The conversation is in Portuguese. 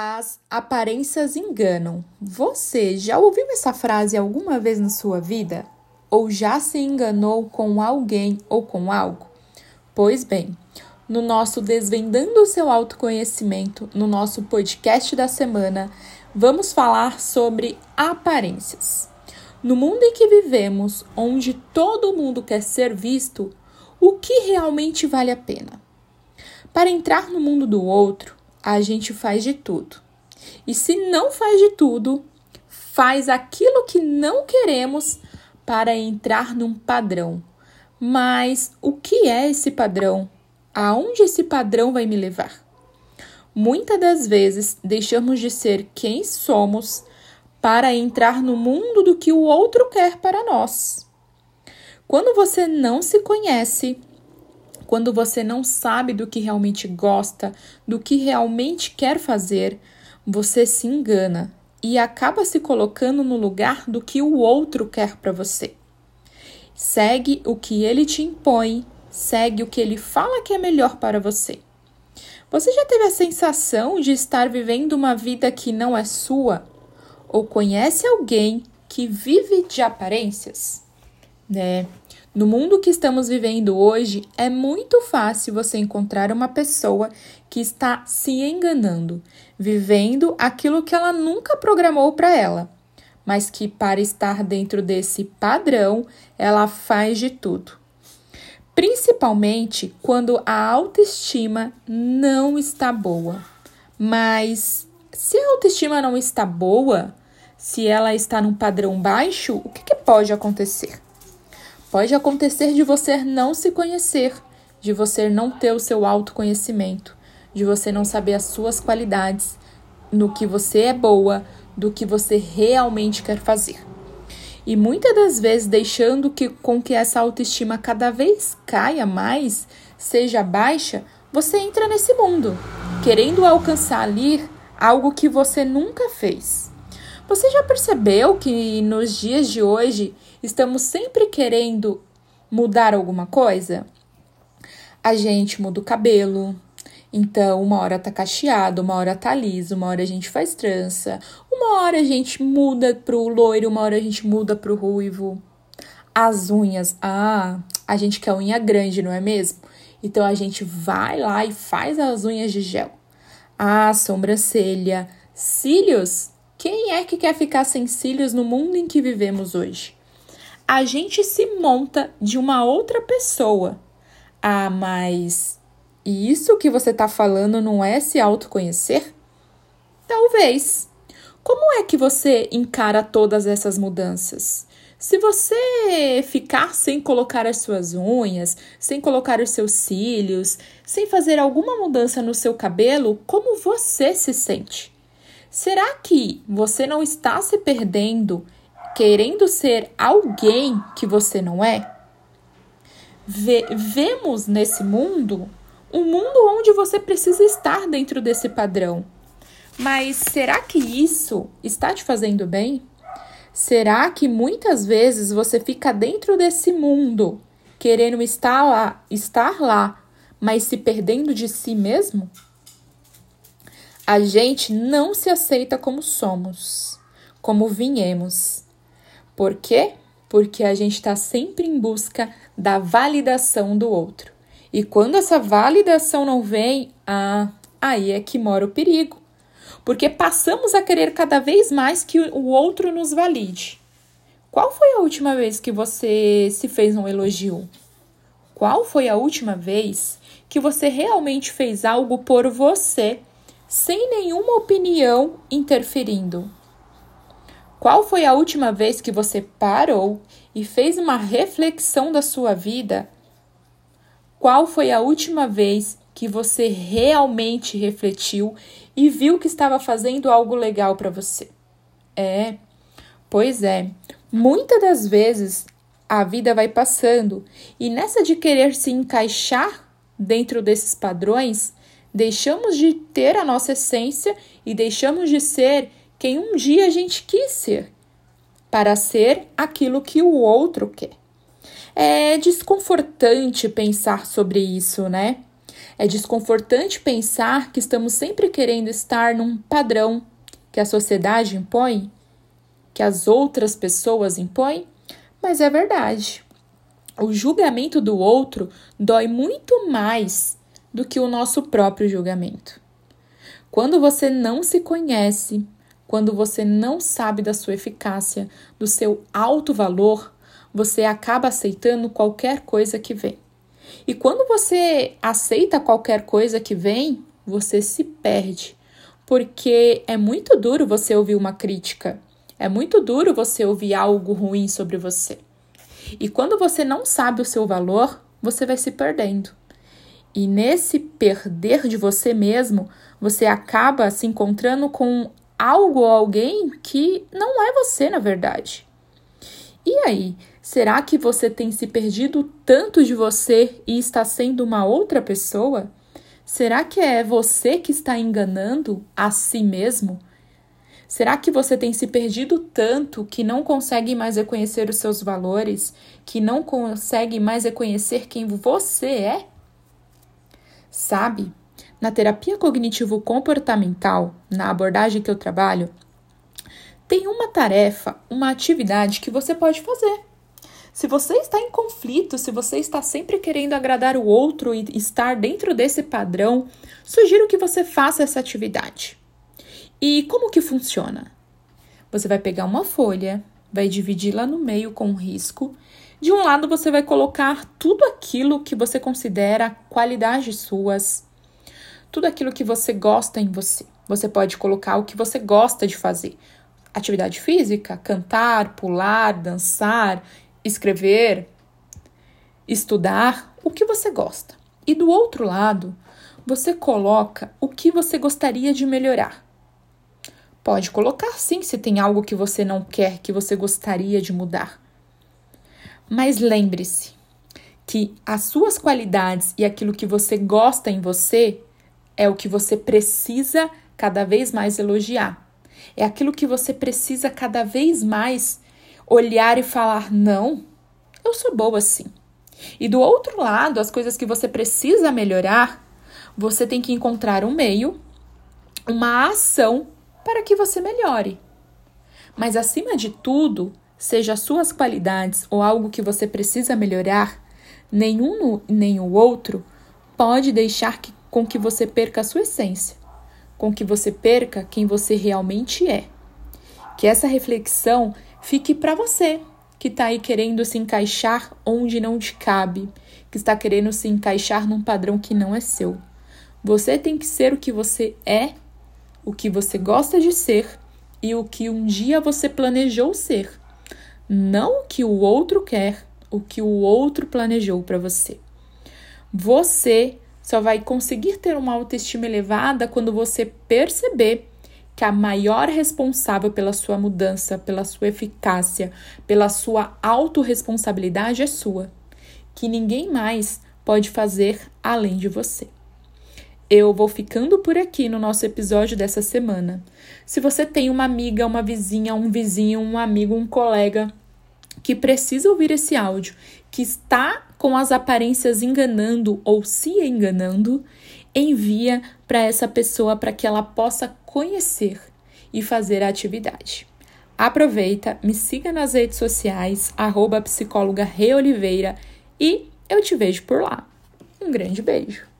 As aparências enganam. Você já ouviu essa frase alguma vez na sua vida? Ou já se enganou com alguém ou com algo? Pois bem, no nosso Desvendando o seu autoconhecimento, no nosso podcast da semana, vamos falar sobre aparências. No mundo em que vivemos, onde todo mundo quer ser visto, o que realmente vale a pena? Para entrar no mundo do outro, a gente faz de tudo. E se não faz de tudo, faz aquilo que não queremos para entrar num padrão. Mas o que é esse padrão? Aonde esse padrão vai me levar? Muitas das vezes deixamos de ser quem somos para entrar no mundo do que o outro quer para nós. Quando você não se conhece, quando você não sabe do que realmente gosta, do que realmente quer fazer, você se engana e acaba se colocando no lugar do que o outro quer para você. Segue o que ele te impõe, segue o que ele fala que é melhor para você. Você já teve a sensação de estar vivendo uma vida que não é sua? Ou conhece alguém que vive de aparências? Né? No mundo que estamos vivendo hoje, é muito fácil você encontrar uma pessoa que está se enganando, vivendo aquilo que ela nunca programou para ela, mas que para estar dentro desse padrão, ela faz de tudo. Principalmente quando a autoestima não está boa. Mas se a autoestima não está boa, se ela está num padrão baixo, o que, que pode acontecer? Pode acontecer de você não se conhecer, de você não ter o seu autoconhecimento, de você não saber as suas qualidades, no que você é boa, do que você realmente quer fazer. E muitas das vezes deixando que com que essa autoestima cada vez caia mais, seja baixa, você entra nesse mundo, querendo alcançar ali algo que você nunca fez. Você já percebeu que nos dias de hoje estamos sempre querendo mudar alguma coisa? A gente muda o cabelo, então uma hora tá cacheado, uma hora tá liso, uma hora a gente faz trança, uma hora a gente muda pro loiro, uma hora a gente muda pro ruivo. As unhas, ah, a gente quer unha grande, não é mesmo? Então a gente vai lá e faz as unhas de gel. Ah, sobrancelha, cílios. Quem é que quer ficar sem cílios no mundo em que vivemos hoje? a gente se monta de uma outra pessoa. Ah, mas isso que você está falando não é se autoconhecer? Talvez. Como é que você encara todas essas mudanças? Se você ficar sem colocar as suas unhas, sem colocar os seus cílios, sem fazer alguma mudança no seu cabelo, como você se sente? Será que você não está se perdendo querendo ser alguém que você não é? vemos nesse mundo um mundo onde você precisa estar dentro desse padrão. Mas será que isso está te fazendo bem? Será que muitas vezes você fica dentro desse mundo, querendo estar lá, estar lá, mas se perdendo de si mesmo? A gente não se aceita como somos, como viemos. Por quê? Porque a gente está sempre em busca da validação do outro. E quando essa validação não vem, ah, aí é que mora o perigo. Porque passamos a querer cada vez mais que o outro nos valide. Qual foi a última vez que você se fez um elogio? Qual foi a última vez que você realmente fez algo por você, sem nenhuma opinião interferindo? Qual foi a última vez que você parou e fez uma reflexão da sua vida? Qual foi a última vez que você realmente refletiu e viu que estava fazendo algo legal para você? É, pois é. Muitas das vezes a vida vai passando e nessa de querer se encaixar dentro desses padrões, deixamos de ter a nossa essência e deixamos de ser quem um dia a gente quis ser, para ser aquilo que o outro quer. É desconfortante pensar sobre isso, né? É desconfortante pensar que estamos sempre querendo estar num padrão que a sociedade impõe, que as outras pessoas impõem, mas é verdade. O julgamento do outro dói muito mais do que o nosso próprio julgamento. Quando você não se conhece, quando você não sabe da sua eficácia, do seu alto valor, você acaba aceitando qualquer coisa que vem. E quando você aceita qualquer coisa que vem, você se perde. Porque é muito duro você ouvir uma crítica, é muito duro você ouvir algo ruim sobre você. E quando você não sabe o seu valor, você vai se perdendo. E nesse perder de você mesmo, você acaba se encontrando com algo ou alguém que não é você, na verdade. E aí, será que você tem se perdido tanto de você e está sendo uma outra pessoa? Será que é você que está enganando a si mesmo? Será que você tem se perdido tanto que não consegue mais reconhecer os seus valores, que não consegue mais reconhecer quem você é? Sabe, na terapia cognitivo-comportamental, na abordagem que eu trabalho, tem uma tarefa, uma atividade que você pode fazer. Se você está em conflito, se você está sempre querendo agradar o outro e estar dentro desse padrão, sugiro que você faça essa atividade. E como que funciona? Você vai pegar uma folha, vai dividi-la no meio com um risco. De um lado você vai colocar tudo aquilo que você considera qualidades suas, tudo aquilo que você gosta em você. Você pode colocar o que você gosta de fazer. Atividade física, cantar, pular, dançar, escrever, estudar, o que você gosta. E do outro lado, você coloca o que você gostaria de melhorar. Pode colocar sim se tem algo que você não quer, que você gostaria de mudar. Mas lembre-se que as suas qualidades e aquilo que você gosta em você é o que você precisa cada vez mais elogiar. É aquilo que você precisa cada vez mais olhar e falar: não, eu sou boa assim. E do outro lado, as coisas que você precisa melhorar, você tem que encontrar um meio, uma ação para que você melhore. Mas acima de tudo, seja suas qualidades ou algo que você precisa melhorar, nenhum nem o outro pode deixar que, com que você perca a sua essência, com que você perca quem você realmente é. Que essa reflexão fique para você que está aí querendo se encaixar onde não te cabe, que está querendo se encaixar num padrão que não é seu. Você tem que ser o que você é o que você gosta de ser e o que um dia você planejou ser, não o que o outro quer, o que o outro planejou para você. Você só vai conseguir ter uma autoestima elevada quando você perceber que a maior responsável pela sua mudança, pela sua eficácia, pela sua autorresponsabilidade é sua, que ninguém mais pode fazer além de você. Eu vou ficando por aqui no nosso episódio dessa semana. Se você tem uma amiga, uma vizinha, um vizinho, um amigo, um colega que precisa ouvir esse áudio, que está com as aparências enganando ou se enganando, envia para essa pessoa para que ela possa conhecer e fazer a atividade. Aproveita, me siga nas redes sociais, arroba psicóloga Reoliveira e eu te vejo por lá. Um grande beijo!